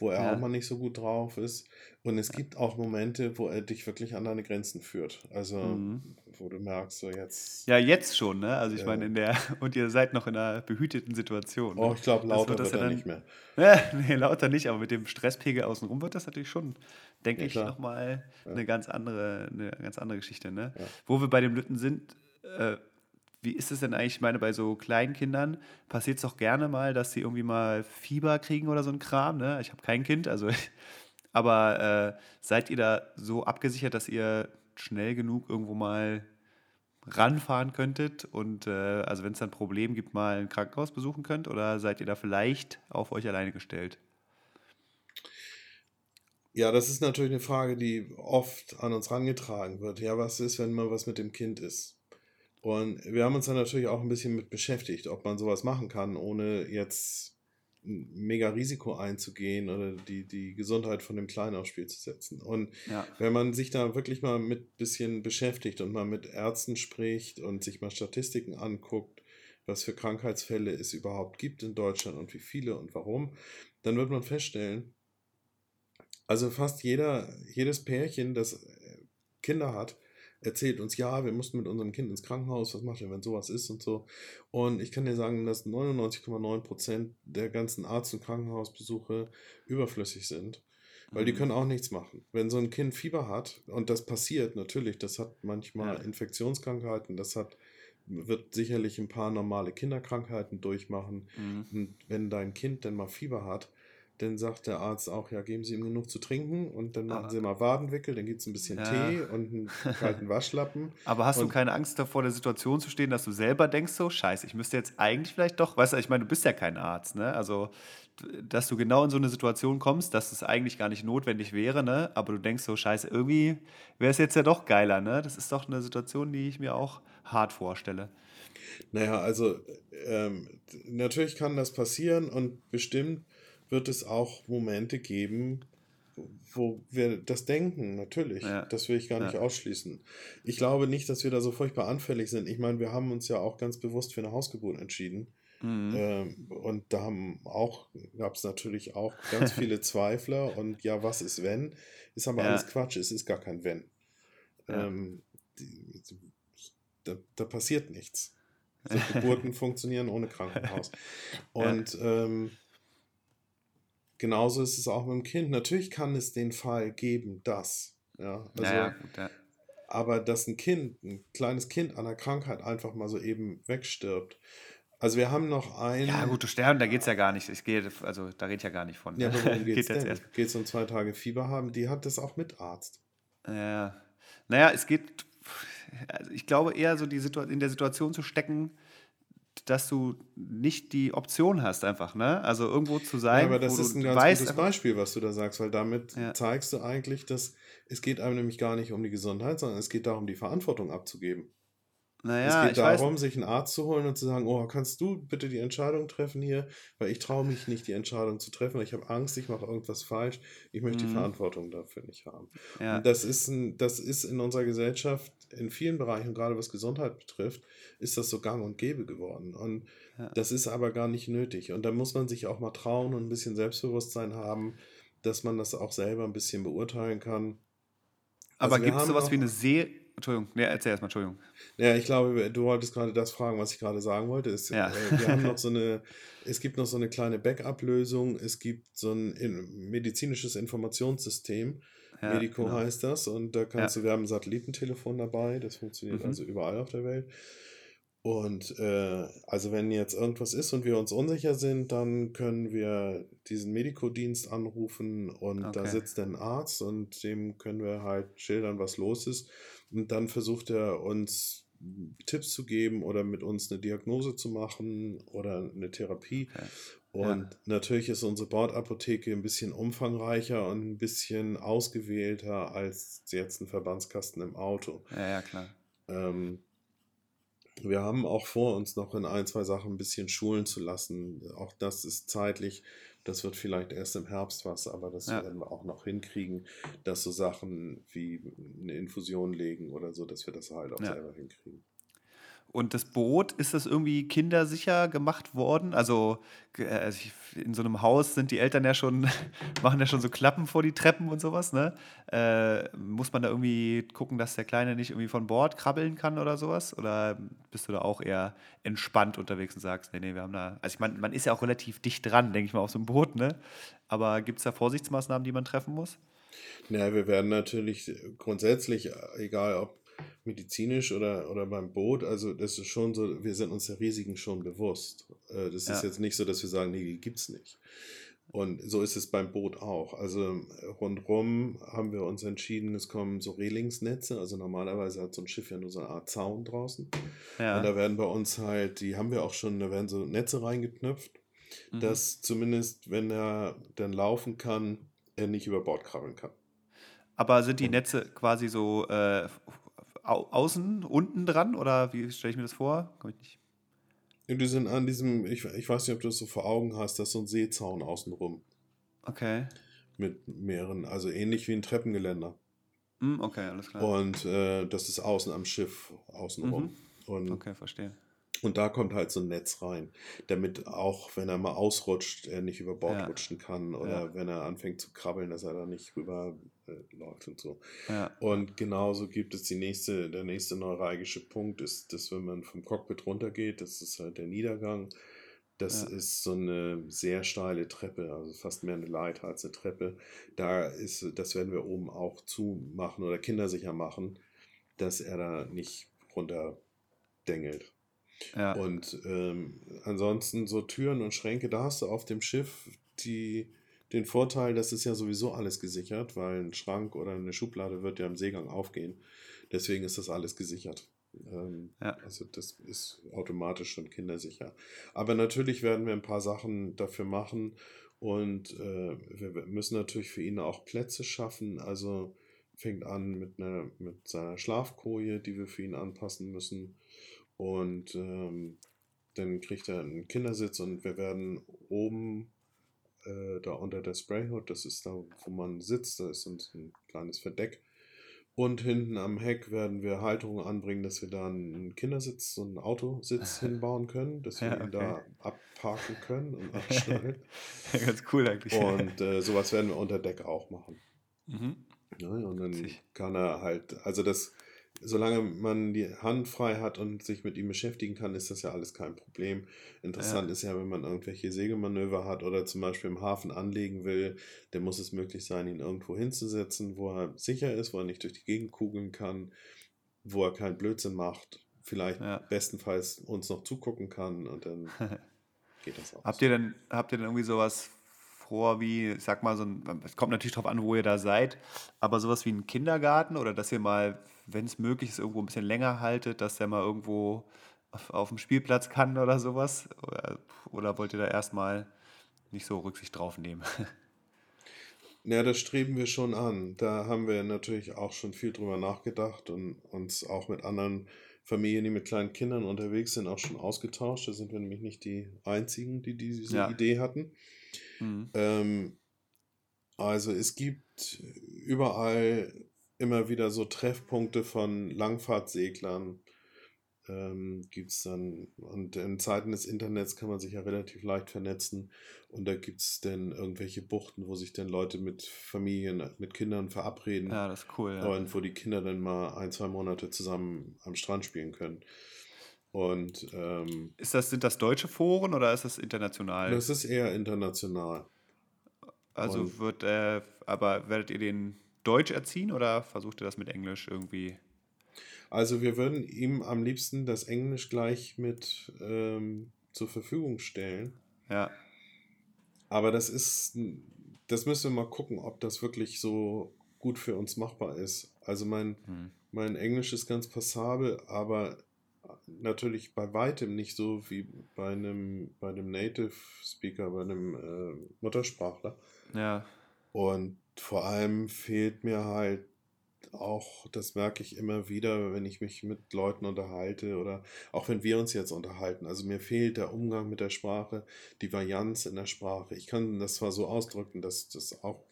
wo er auch Ja. mal nicht so gut drauf ist. Und es gibt auch Momente, wo er dich wirklich an deine Grenzen führt. Also, Mhm. wo du merkst, so jetzt. Ja, jetzt schon, ne? Also ich Ja. meine, in der, und ihr seid noch in einer behüteten Situation. Oh, Ne? ich glaube, Das lauter wird wird, das ja er dann- nicht mehr. Ja, nee, lauter nicht, aber mit dem Stresspegel außenrum wird das natürlich schon, denke Ja, ich, nochmal Ja. eine ganz andere, eine ganz andere Geschichte, ne? Ja. Wo wir bei dem Lütten sind, äh, wie ist es denn eigentlich, ich meine, bei so kleinen Kindern passiert es doch gerne mal, dass sie irgendwie mal Fieber kriegen oder so ein Kram, ne? Ich habe kein Kind, also aber äh, seid ihr da so abgesichert, dass ihr schnell genug irgendwo mal ranfahren könntet und äh, also wenn es dann ein Problem gibt, mal ein Krankenhaus besuchen könnt oder seid ihr da vielleicht auf euch alleine gestellt? Ja, das ist natürlich eine Frage, die oft an uns herangetragen wird. Ja, was ist, wenn mal was mit dem Kind ist? Und wir haben uns dann natürlich auch ein bisschen mit beschäftigt, ob man sowas machen kann, ohne jetzt ein mega Risiko einzugehen oder die, die Gesundheit von dem Kleinen aufs Spiel zu setzen. Und Ja. wenn man sich da wirklich mal mit ein bisschen beschäftigt und mal mit Ärzten spricht und sich mal Statistiken anguckt, was für Krankheitsfälle es überhaupt gibt in Deutschland und wie viele und warum, dann wird man feststellen, also fast jeder, jedes Pärchen, das Kinder hat, erzählt uns, ja, wir mussten mit unserem Kind ins Krankenhaus, was macht ihr, wenn sowas ist und so. Und ich kann dir sagen, dass 99,9% der ganzen Arzt- und Krankenhausbesuche überflüssig sind. Weil die Mhm. können auch nichts machen. Wenn so ein Kind Fieber hat, und das passiert natürlich, das hat manchmal Ja. Infektionskrankheiten, das hat, wird sicherlich ein paar normale Kinderkrankheiten durchmachen. Mhm. Und wenn dein Kind dann mal Fieber hat, dann sagt der Arzt auch, ja, geben Sie ihm genug zu trinken und dann machen Aber- Sie mal Wadenwickel, dann gibt es ein bisschen Ja. Tee und einen kalten Waschlappen. Aber hast du keine Angst davor, der Situation zu stehen, dass du selber denkst, so, scheiße, ich müsste jetzt eigentlich vielleicht doch, weißt du, ich meine, du bist ja kein Arzt, ne? Also, dass du genau in so eine Situation kommst, dass es eigentlich gar nicht notwendig wäre, ne? Aber du denkst so, scheiße, irgendwie wäre es jetzt ja doch geiler, ne? Das ist doch eine Situation, die ich mir auch hart vorstelle. Naja, also ähm, natürlich kann das passieren und bestimmt wird es auch Momente geben, wo wir das denken, natürlich. Ja. Das will ich gar nicht Ja. ausschließen. Ich glaube nicht, dass wir da so furchtbar anfällig sind. Ich meine, wir haben uns ja auch ganz bewusst für eine Hausgeburt entschieden. Mhm. Ähm, und da haben auch, gab es natürlich auch ganz viele Zweifler und ja, was ist wenn? Ist aber Ja. alles Quatsch, es ist gar kein wenn. Ähm, die, da, da passiert nichts. So Geburten funktionieren ohne Krankenhaus. Und ähm, genauso ist es auch mit dem Kind. Natürlich kann es den Fall geben, dass. Ja, also, naja, gut, ja. aber dass ein Kind, ein kleines Kind an einer Krankheit einfach mal so eben wegstirbt. Also wir haben noch ein. ja, gut, du sterben, da geht es ja gar nicht. Ich gehe, also da rede ich ja gar nicht von. Ja, worum geht es jetzt. Geht es um zwei Tage Fieber haben? Die hat das auch mit Arzt. Ja. Naja, es geht, also ich glaube eher so die Situa in der Situation zu stecken, dass du nicht die Option hast, einfach, ne? Also irgendwo zu Ja, sein, aber das ist ein ganz weißt, gutes Beispiel, was du da sagst, weil damit Ja. zeigst du eigentlich, dass es geht einem nämlich gar nicht um die Gesundheit, sondern es geht darum, die Verantwortung abzugeben. Naja, es geht darum, sich einen Arzt zu holen und zu sagen, oh, kannst du bitte die Entscheidung treffen hier, weil ich traue mich nicht, die Entscheidung zu treffen, weil ich habe Angst, ich mache irgendwas falsch, ich möchte die Mhm. Verantwortung dafür nicht haben. ja, Und das ist, ein, das ist in unserer Gesellschaft in vielen Bereichen, gerade was Gesundheit betrifft, ist das so gang und gäbe geworden. Und Ja. das ist aber gar nicht nötig. Und da muss man sich auch mal trauen und ein bisschen Selbstbewusstsein haben, dass man das auch selber ein bisschen beurteilen kann. aber Also gibt es sowas wie eine Serie? Entschuldigung, nee, erzähl erstmal, Entschuldigung. Ja, ich glaube, du wolltest gerade das fragen, was ich gerade sagen wollte. Es, Ja. äh, wir haben noch so eine, es gibt noch so eine kleine Backup-Lösung. Es gibt so ein in, medizinisches Informationssystem. Ja, Medico genau. heißt das. Und da kannst du, wir haben ein Satellitentelefon dabei. Das funktioniert Mhm. also überall auf der Welt. Und äh, also wenn jetzt irgendwas ist und wir uns unsicher sind, dann können wir diesen Medico-Dienst anrufen und da Okay. sitzt ein Arzt und dem können wir halt schildern, was los ist. Und dann versucht er uns Tipps zu geben oder mit uns eine Diagnose zu machen oder eine Therapie. Okay. Und ja. natürlich ist unsere Bordapotheke ein bisschen umfangreicher und ein bisschen ausgewählter als jetzt ein Verbandskasten im Auto. Ja, ja, klar. Ähm, wir haben auch vor, uns noch in ein, zwei Sachen ein bisschen schulen zu lassen. Auch das ist zeitlich, das wird vielleicht erst im Herbst was, aber das ja. werden wir auch noch hinkriegen, dass so Sachen wie eine Infusion legen oder so, dass wir das halt auch ja. selber hinkriegen. Und das Boot, ist das irgendwie kindersicher gemacht worden? Also, äh, also in so einem Haus sind die Eltern ja schon, machen ja schon so Klappen vor die Treppen und sowas, ne? Äh, muss man da irgendwie gucken, dass der Kleine nicht irgendwie von Bord krabbeln kann oder sowas? Oder bist du da auch eher entspannt unterwegs und sagst, nee, nee, wir haben da. Also ich meine, man ist ja auch relativ dicht dran, denke ich mal, auf so einem Boot, ne? Aber gibt es da Vorsichtsmaßnahmen, die man treffen muss? Ja, wir werden natürlich grundsätzlich, egal ob medizinisch oder, oder beim Boot, also das ist schon so, wir sind uns der Risiken schon bewusst. Äh, das ja. ist jetzt nicht so, dass wir sagen, nee, die es nicht. Und so ist es beim Boot auch. Also rundherum haben wir uns entschieden, es kommen so Relingsnetze. Also normalerweise hat so ein Schiff ja nur so eine Art Zaun draußen. Ja. Und da werden bei uns halt, die haben wir auch schon, da werden so Netze reingeknüpft, mhm. dass zumindest, wenn er dann laufen kann, er nicht über Bord krabbeln kann. Aber sind die Netze quasi so äh, außen, unten dran oder wie stelle ich mir das vor? Komm ich nicht. Die sind an diesem, ich, ich weiß nicht, ob du das so vor Augen hast, das ist so ein Seezaun außenrum. Okay. Mit mehreren, also ähnlich wie ein Treppengeländer. Mm, okay, alles klar. Und äh, das ist außen am Schiff, außenrum. Mhm. Und okay, verstehe. Und da kommt halt so ein Netz rein, damit auch, wenn er mal ausrutscht, er nicht über Bord ja. rutschen kann oder ja. wenn er anfängt zu krabbeln, dass er da nicht rüber äh, läuft und so. Ja. Und genauso gibt es die nächste, der nächste neuralgische Punkt ist, dass wenn man vom Cockpit runtergeht, das ist halt der Niedergang. Das ist so eine sehr steile Treppe, also fast mehr eine Leiter als eine Treppe. Da ist, das werden wir oben auch zumachen oder kindersicher machen, dass er da nicht runter dengelt. Ja. Und ähm, ansonsten so Türen und Schränke, da hast du auf dem Schiff die, den Vorteil, das ist ja sowieso alles gesichert, weil ein Schrank oder eine Schublade wird ja im Seegang aufgehen. Deswegen ist das alles gesichert. Ähm, ja. Also das ist automatisch schon kindersicher. Aber natürlich werden wir ein paar Sachen dafür machen und äh, wir müssen natürlich für ihn auch Plätze schaffen. Also fängt an mit, einer, mit seiner Schlafkoje, die wir für ihn anpassen müssen. Und ähm, dann kriegt er einen Kindersitz und wir werden oben äh, da unter der Sprayhood, das ist da, wo man sitzt, da ist ein, ein kleines Verdeck. Und hinten am Heck werden wir Halterungen anbringen, dass wir da einen Kindersitz, so einen Autositz hinbauen können, dass wir ja, okay. ihn da abparken können und abschneiden. Ganz cool eigentlich. Und äh, sowas werden wir unter Deck auch machen. Mhm. Ja, und dann kann er halt, also das solange man die Hand frei hat und sich mit ihm beschäftigen kann, ist das ja alles kein Problem. Interessant ja. ist ja, wenn man irgendwelche Segelmanöver hat oder zum Beispiel im Hafen anlegen will, dann muss es möglich sein, ihn irgendwo hinzusetzen, wo er sicher ist, wo er nicht durch die Gegend kugeln kann, wo er keinen Blödsinn macht, vielleicht ja. bestenfalls uns noch zugucken kann und dann geht das auch. Habt ihr denn, habt ihr denn irgendwie sowas vor wie, sag mal, so ein, es kommt natürlich darauf an, wo ihr da seid, aber sowas wie ein Kindergarten oder dass ihr mal wenn es möglich ist, irgendwo ein bisschen länger haltet, dass der mal irgendwo auf, auf dem Spielplatz kann oder sowas? Oder, oder wollt ihr da erstmal nicht so Rücksicht drauf nehmen? Ja, das streben wir schon an. Da haben wir natürlich auch schon viel drüber nachgedacht und uns auch mit anderen Familien, die mit kleinen Kindern unterwegs sind, auch schon ausgetauscht. Da sind wir nämlich nicht die Einzigen, die diese ja. Idee hatten. Mhm. Ähm, also es gibt überall immer wieder so Treffpunkte von Langfahrtseglern. Ähm, gibt es dann, und in Zeiten des Internets kann man sich ja relativ leicht vernetzen. Und da gibt es dann irgendwelche Buchten, wo sich dann Leute mit Familien, mit Kindern verabreden. Ja, das ist cool. Ja. Und wo die Kinder dann mal ein, zwei Monate zusammen am Strand spielen können. Und ähm, ist das, sind das deutsche Foren oder ist das international? Das ist eher international. Also und wird, äh, aber werdet ihr den Deutsch erziehen oder versucht ihr das mit Englisch irgendwie? Also wir würden ihm am liebsten das Englisch gleich mit ähm, zur Verfügung stellen. Ja. Aber das ist, das müssen wir mal gucken, ob das wirklich so gut für uns machbar ist. Also mein, hm. mein Englisch ist ganz passabel, aber natürlich bei weitem nicht so wie bei einem, bei einem Native Speaker, bei einem äh, Muttersprachler. Ja. Und vor allem fehlt mir halt auch, das merke ich immer wieder, wenn ich mich mit Leuten unterhalte oder auch wenn wir uns jetzt unterhalten. Also mir fehlt der Umgang mit der Sprache, die Varianz in der Sprache. Ich kann das zwar so ausdrücken, dass das auch,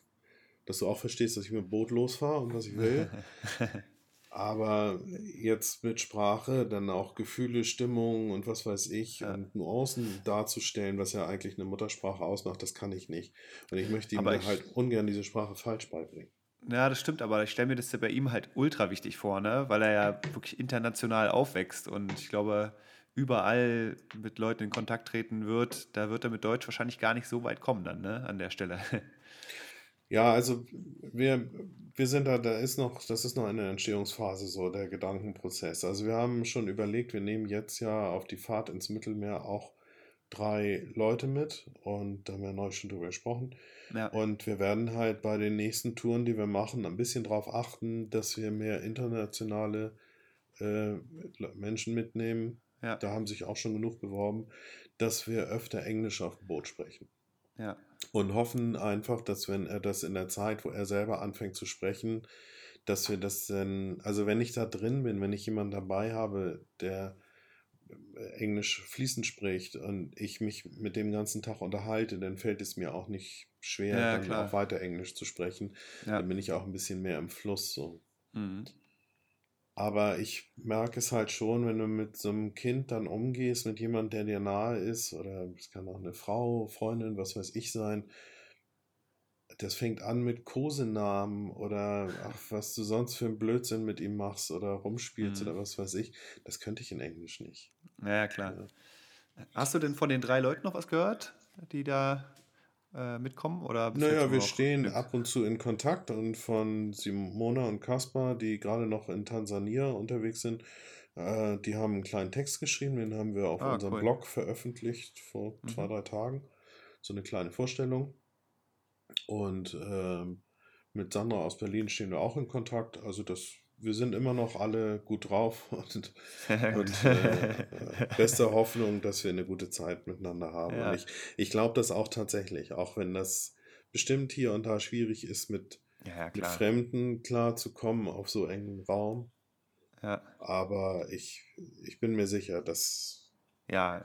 dass du auch verstehst, dass ich mit dem Boot losfahre und was ich will. Aber jetzt mit Sprache dann auch Gefühle, Stimmung und was weiß ich ja. und Nuancen darzustellen, was ja eigentlich eine Muttersprache ausmacht, das kann ich nicht. Und ich möchte ihm halt ungern diese Sprache falsch beibringen. Ja, das stimmt, aber ich stelle mir das ja bei ihm halt ultra wichtig vor, ne? weil er ja wirklich international aufwächst und ich glaube, überall mit Leuten in Kontakt treten wird, da wird er mit Deutsch wahrscheinlich gar nicht so weit kommen dann, ne? an der Stelle. Ja, also wir, wir sind da, da ist noch, das ist noch eine Entstehungsphase, so der Gedankenprozess. Also wir haben schon überlegt, wir nehmen jetzt ja auf die Fahrt ins Mittelmeer auch drei Leute mit und da haben wir neu schon drüber gesprochen. Ja. Und wir werden halt bei den nächsten Touren, die wir machen, ein bisschen darauf achten, dass wir mehr internationale äh, Menschen mitnehmen. Ja. Da haben sich auch schon genug beworben, dass wir öfter Englisch auf dem Boot sprechen. Ja. Und hoffen einfach, dass wenn er das in der Zeit, wo er selber anfängt zu sprechen, dass wir das dann, also wenn ich da drin bin, wenn ich jemanden dabei habe, der Englisch fließend spricht und ich mich mit dem ganzen Tag unterhalte, dann fällt es mir auch nicht schwer, ja, dann klar. auch weiter Englisch zu sprechen. Ja. Dann bin ich auch ein bisschen mehr im Fluss so. Mhm. Aber ich merke es halt schon, wenn du mit so einem Kind dann umgehst, mit jemandem, der dir nahe ist, oder es kann auch eine Frau, Freundin, was weiß ich sein, das fängt an mit Kosenamen oder ach, was du sonst für einen Blödsinn mit ihm machst oder rumspielst mhm. oder was weiß ich. Das könnte ich in Englisch nicht. Ja, klar. Ja. Hast du denn von den drei Leuten noch was gehört, die da äh, mitkommen? Oder naja, wir stehen mit? ab und zu in Kontakt und von Simona und Kaspar, die gerade noch in Tansania unterwegs sind, äh, die haben einen kleinen Text geschrieben, den haben wir auf ah, unserem cool. Blog veröffentlicht vor mhm. zwei, drei Tagen. So eine kleine Vorstellung. Und ähm, mit Sandra aus Berlin stehen wir auch in Kontakt. Also das, wir sind immer noch alle gut drauf und, und äh, beste Hoffnung, dass wir eine gute Zeit miteinander haben. Ja. Und ich, ich glaube das auch tatsächlich, auch wenn das bestimmt hier und da schwierig ist, mit, ja, mit Fremden klarzukommen auf so engen Raum. Ja. Aber ich, ich bin mir sicher, dass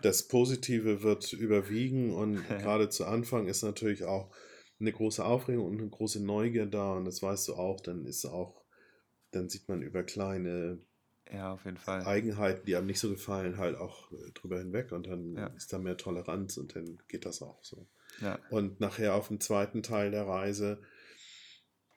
das Positive wird überwiegen und gerade zu Anfang ist natürlich auch eine große Aufregung und eine große Neugier da und das weißt du auch, dann ist auch, dann sieht man über kleine ja, auf jeden Fall. Eigenheiten, die einem nicht so gefallen, halt auch äh, drüber hinweg und dann ja. ist da mehr Toleranz und dann geht das auch so. Ja. Und nachher auf dem zweiten Teil der Reise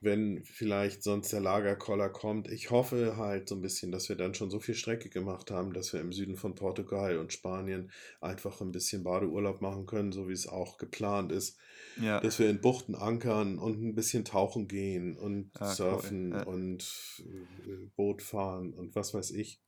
wenn vielleicht sonst der Lagerkoller kommt. Ich hoffe halt so ein bisschen, dass wir dann schon so viel Strecke gemacht haben, dass wir im Süden von Portugal und Spanien einfach ein bisschen Badeurlaub machen können, so wie es auch geplant ist. Ja. Dass wir in Buchten ankern und ein bisschen tauchen gehen und ah, surfen cool. ja. und äh, Boot fahren und was weiß ich.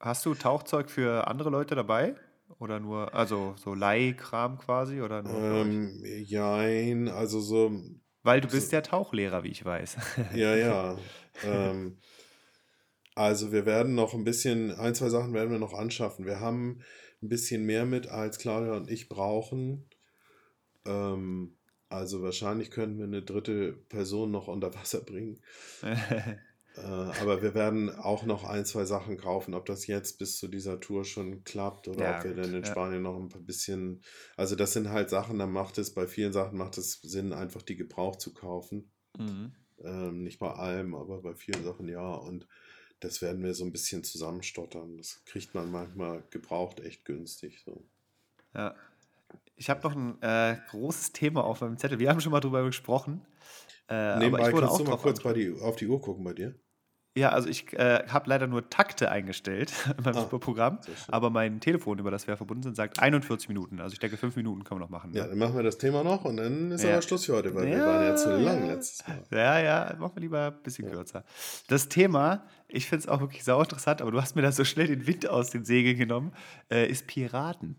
Hast du Tauchzeug für andere Leute dabei? Oder nur, also so Leihkram quasi? Oder nur ähm, jein, also so weil du bist ja Tauchlehrer, wie ich weiß. Ja, ja. ähm, also wir werden noch ein bisschen, ein, zwei Sachen werden wir noch anschaffen. Wir haben ein bisschen mehr mit, als Claudia und ich brauchen. Ähm, also wahrscheinlich könnten wir eine dritte Person noch unter Wasser bringen. Äh, aber wir werden auch noch ein, zwei Sachen kaufen. Ob das jetzt bis zu dieser Tour schon klappt oder ja, ob wir gut, dann in ja. Spanien noch ein bisschen. Also, das sind halt Sachen, da macht es, bei vielen Sachen macht es Sinn, einfach die gebraucht zu kaufen. Mhm. Ähm, nicht bei allem, aber bei vielen Sachen ja. Und das werden wir so ein bisschen zusammenstottern. Das kriegt man manchmal gebraucht echt günstig. So. Ja. Ich habe noch ein äh, großes Thema auf meinem Zettel. Wir haben schon mal drüber gesprochen. Äh, Nebenbei kannst du mal kurz die, auf die Uhr gucken bei dir. Ja, also ich äh, habe leider nur Takte eingestellt in meinem ah, Programm, aber mein Telefon, über das wir verbunden sind, sagt 41 Minuten. Also ich denke, fünf Minuten kann man noch machen. Ne? Ja, dann machen wir das Thema noch und dann ist ja. aber Schluss für heute, weil ja, wir waren ja zu lang letztes Mal. Ja, ja, machen wir lieber ein bisschen ja. kürzer. Das Thema, ich finde es auch wirklich sau interessant, aber du hast mir da so schnell den Wind aus den Segeln genommen, äh, ist Piraten.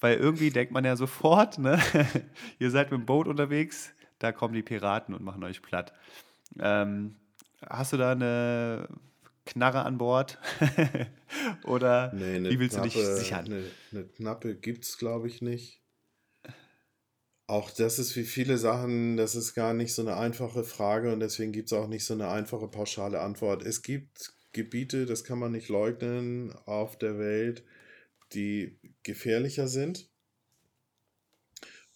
Weil irgendwie denkt man ja sofort, ne, ihr seid mit dem Boot unterwegs, da kommen die Piraten und machen euch platt. Ähm, hast du da eine, Knarre an Bord? Oder nee, wie willst Knappe, du dich sichern? Eine, eine Knappe gibt es, glaube ich, nicht. Auch das ist wie viele Sachen, das ist gar nicht so eine einfache Frage und deswegen gibt es auch nicht so eine einfache pauschale Antwort. Es gibt Gebiete, das kann man nicht leugnen, auf der Welt, die gefährlicher sind.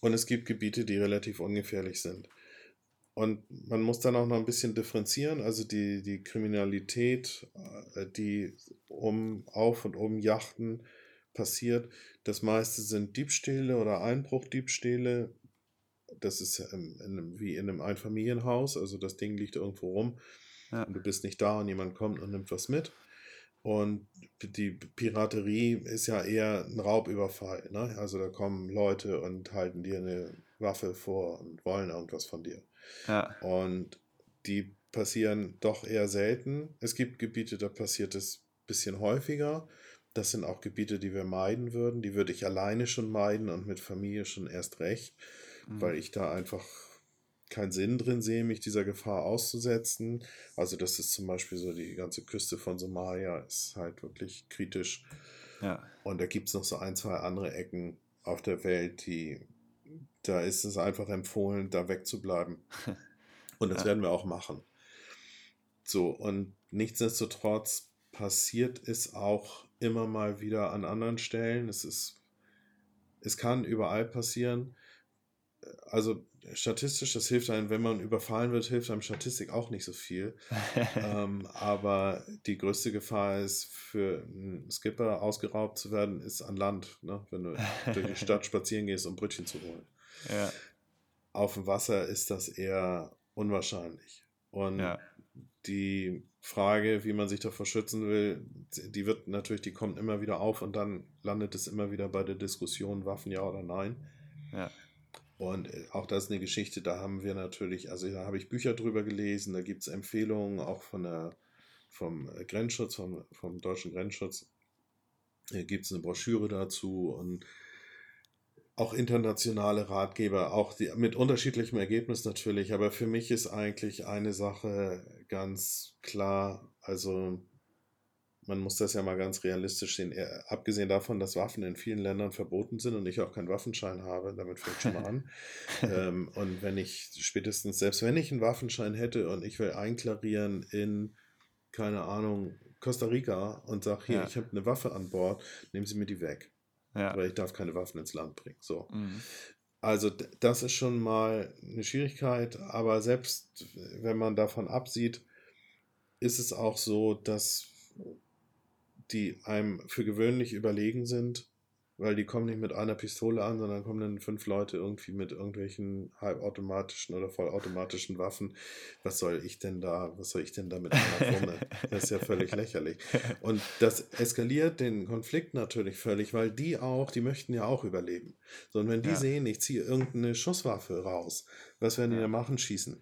Und es gibt Gebiete, die relativ ungefährlich sind. Und man muss dann auch noch ein bisschen differenzieren. Also die, die Kriminalität, äh, die um, auf und um Yachten passiert, das meiste sind Diebstähle oder Einbruchdiebstähle. Das ist in, in, wie in einem Einfamilienhaus. Also das Ding liegt irgendwo rum ja. und du bist nicht da und jemand kommt und nimmt was mit. Und die Piraterie ist ja eher ein Raubüberfall. Ne? Also da kommen Leute und halten dir eine Waffe vor und wollen irgendwas von dir. Ja. Und die passieren doch eher selten. Es gibt Gebiete, da passiert es ein bisschen häufiger. Das sind auch Gebiete, die wir meiden würden. Die würde ich alleine schon meiden und mit Familie schon erst recht, mhm. weil ich da einfach keinen Sinn drin sehe, mich dieser Gefahr auszusetzen. Also das ist zum Beispiel so die ganze Küste von Somalia ist halt wirklich kritisch. Ja. Und da gibt es noch so ein, zwei andere Ecken auf der Welt, die da ist es einfach empfohlen, da wegzubleiben. Und das ja. werden wir auch machen. So, und nichtsdestotrotz passiert es auch immer mal wieder an anderen Stellen. Es ist, es kann überall passieren also statistisch, das hilft einem, wenn man überfallen wird, hilft einem Statistik auch nicht so viel. ähm, aber die größte Gefahr ist, für einen Skipper ausgeraubt zu werden, ist an Land, ne? wenn du durch die Stadt spazieren gehst, um Brötchen zu holen. Ja. Auf dem Wasser ist das eher unwahrscheinlich. Und ja. die Frage, wie man sich davor schützen will, die wird natürlich, die kommt immer wieder auf und dann landet es immer wieder bei der Diskussion, Waffen ja oder nein. Ja. Und äh, auch das ist eine Geschichte, da haben wir natürlich, also da habe ich Bücher drüber gelesen, da gibt es Empfehlungen auch von der, vom äh, Grenzschutz, vom, vom deutschen Grenzschutz. Gibt es eine Broschüre dazu und auch internationale Ratgeber, auch die, mit unterschiedlichem Ergebnis natürlich, aber für mich ist eigentlich eine Sache ganz klar, also man muss das ja mal ganz realistisch sehen. Abgesehen davon, dass Waffen in vielen Ländern verboten sind und ich auch keinen Waffenschein habe, damit fängt schon mal an. ähm, und wenn ich spätestens, selbst wenn ich einen Waffenschein hätte und ich will einklarieren in, keine Ahnung, Costa Rica und sage, hier, ja. ich habe eine Waffe an Bord, nehmen Sie mir die weg. Ja. Weil ich darf keine Waffen ins Land bringen. So. Mhm. Also das ist schon mal eine Schwierigkeit, aber selbst wenn man davon absieht, ist es auch so, dass die einem für gewöhnlich überlegen sind, weil die kommen nicht mit einer Pistole an, sondern kommen dann fünf Leute irgendwie mit irgendwelchen halbautomatischen oder vollautomatischen Waffen. Was soll ich denn da, was soll ich denn da mit einer Wumme? Das ist ja völlig lächerlich. Und das eskaliert den Konflikt natürlich völlig, weil die auch, die möchten ja auch überleben. So, und wenn die ja. sehen, ich ziehe irgendeine Schusswaffe raus, was werden die da machen? Schießen.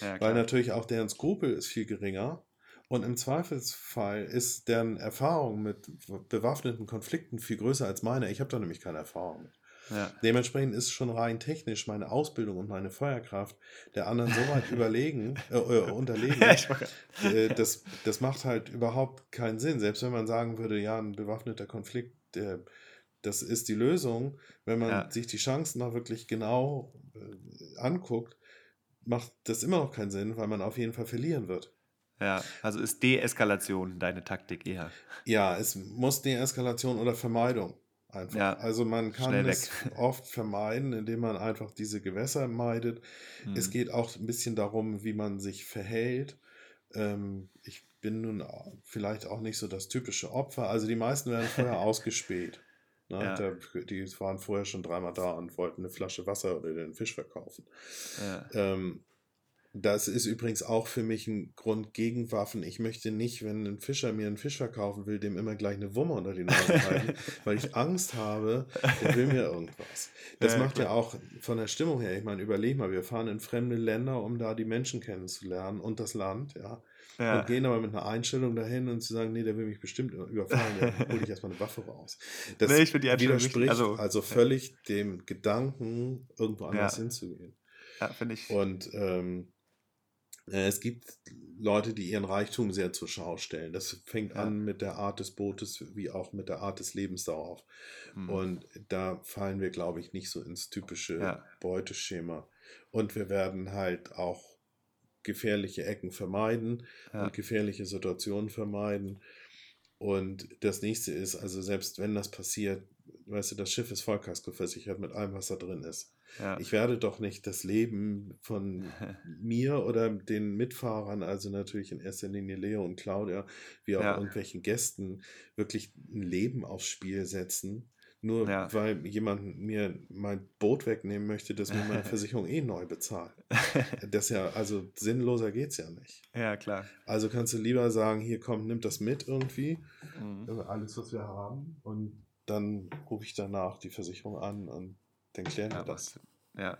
Ja, weil natürlich auch deren Skrupel ist viel geringer und im Zweifelsfall ist deren Erfahrung mit bewaffneten Konflikten viel größer als meine. Ich habe da nämlich keine Erfahrung mit. Ja. Dementsprechend ist schon rein technisch meine Ausbildung und meine Feuerkraft der anderen so weit überlegen, äh, äh, unterlegen. äh, das, das macht halt überhaupt keinen Sinn. Selbst wenn man sagen würde, ja, ein bewaffneter Konflikt, das ist die Lösung, wenn man ja. sich die Chancen mal wirklich genau äh, anguckt, macht das immer noch keinen Sinn, weil man auf jeden Fall verlieren wird. Ja, also ist Deeskalation deine Taktik eher. Ja, es muss Deeskalation oder Vermeidung einfach. Ja, also man kann es oft vermeiden, indem man einfach diese Gewässer meidet. Hm. Es geht auch ein bisschen darum, wie man sich verhält. Ähm, ich bin nun vielleicht auch nicht so das typische Opfer. Also die meisten werden vorher ausgespäht. Ne? Ja. Der, die waren vorher schon dreimal da und wollten eine Flasche Wasser oder den Fisch verkaufen. Ja. Ähm, das ist übrigens auch für mich ein Grund gegen Waffen. Ich möchte nicht, wenn ein Fischer mir einen Fisch verkaufen will, dem immer gleich eine Wumme unter die Nase halten, weil ich Angst habe, der will mir irgendwas. Das ja, macht klar. ja auch von der Stimmung her, ich meine, überleg mal, wir fahren in fremde Länder, um da die Menschen kennenzulernen und das Land, ja. Ja. Und gehen aber mit einer Einstellung dahin und zu sagen, nee, der will mich bestimmt überfallen, dann hole ich erstmal eine Waffe raus. Das nee, widerspricht also, also völlig dem Gedanken, irgendwo anders ja. hinzugehen. Ja, finde ich. Und ähm, Äh, es gibt Leute, die ihren Reichtum sehr zur Schau stellen. Das fängt ja. an mit der Art des Bootes wie auch mit der Art des Lebens darauf. Mhm. Und da fallen wir, glaube ich, nicht so ins typische ja. Beuteschema. Und wir werden halt auch gefährliche Ecken vermeiden ja. und gefährliche Situationen vermeiden. Und das nächste ist, also selbst wenn das passiert, weißt du, das Schiff ist Vollkasko versichert mit allem, was da drin ist. Ja. Ich werde doch nicht das Leben von mir oder den Mitfahrern, also natürlich in erster Linie Leo und Claudia, wie auch ja. irgendwelchen Gästen, wirklich ein Leben aufs Spiel setzen. Nur ja. weil jemand mir mein Boot wegnehmen möchte, dass mir meine Versicherung eh neu bezahlt. Das ja, also sinnloser geht es ja nicht. Ja, klar. Also kannst du lieber sagen, hier komm, nimm das mit irgendwie. Mhm. Also alles, was wir haben. Und dann rufe ich danach die Versicherung an und dann klären ja, wir das. Ja.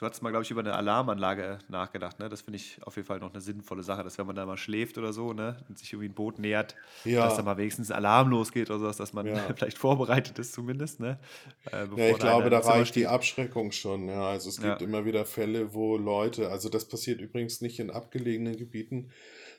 Du hast mal, glaube ich, über eine Alarmanlage nachgedacht. Ne? Das finde ich auf jeden Fall noch eine sinnvolle Sache, dass wenn man da mal schläft oder so ne, und sich irgendwie ein Boot nähert, ja. dass da mal wenigstens ein Alarm losgeht oder sowas, dass man ja. vielleicht vorbereitet ist zumindest. Ne? Äh, ja, ich glaube, da reicht die Abschreckung schon. Ja. Also es gibt immer wieder Fälle, wo Leute, also das passiert übrigens nicht in abgelegenen Gebieten,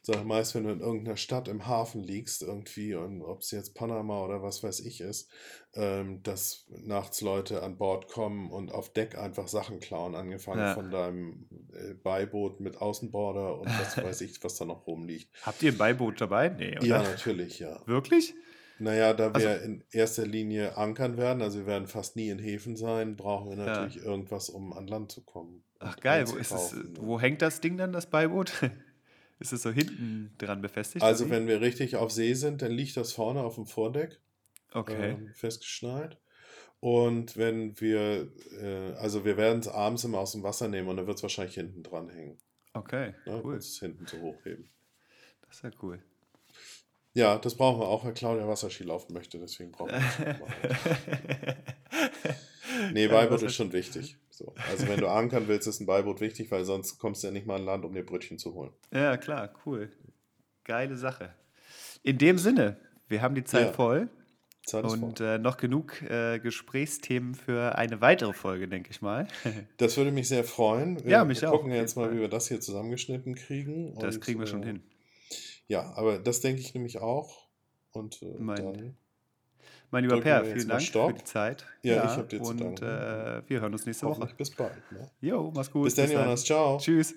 sondern meist, wenn du in irgendeiner Stadt im Hafen liegst, irgendwie, und ob es jetzt Panama oder was weiß ich ist, ähm, dass nachts Leute an Bord kommen und auf Deck einfach Sachen klauen, angefangen ja. von deinem äh, Beiboot mit Außenborder und was weiß ich, was da noch rumliegt. Habt ihr ein Beiboot dabei? Nee, oder? Ja, natürlich, ja. Wirklich? Naja, da wir also, in erster Linie ankern werden, also wir werden fast nie in Häfen sein, brauchen wir natürlich ja. irgendwas, um an Land zu kommen. Ach geil, wo, ist es, wo hängt das Ding dann, das Beiboot? Ist es so hinten dran befestigt? Also, wenn wir richtig auf See sind, dann liegt das vorne auf dem Vordeck. Okay. Ähm, festgeschnallt. Und wenn wir, äh, also wir werden es abends immer aus dem Wasser nehmen und dann wird es wahrscheinlich hinten dran hängen. Okay. Ja, cool. Es hinten so hochheben. Das ist ja cool. Ja, das brauchen wir auch, weil Claudia Wasserski laufen möchte, deswegen brauchen wir das. nee, Beiboot ist schon wichtig. So. Also wenn du ankern willst, ist ein Beiboot wichtig, weil sonst kommst du ja nicht mal an Land, um dir Brötchen zu holen. Ja, klar, cool. Geile Sache. In dem Sinne, wir haben die Zeit ja. voll. Zeit und äh, noch genug äh, Gesprächsthemen für eine weitere Folge, denke ich mal. das würde mich sehr freuen. Wir ja, mich gucken auch. gucken jetzt mal, wie wir das hier zusammengeschnitten kriegen. Das und, kriegen wir schon äh, hin. Ja, aber das denke ich nämlich auch. Und äh, mein, dann mein lieber Per, vielen Dank für die Zeit. Ja, ja ich habe dir zu. Und äh, wir hören uns nächste Woche. Bis bald. Ne? Jo, mach's gut. Bis dann, Jonas. Ciao. Tschüss.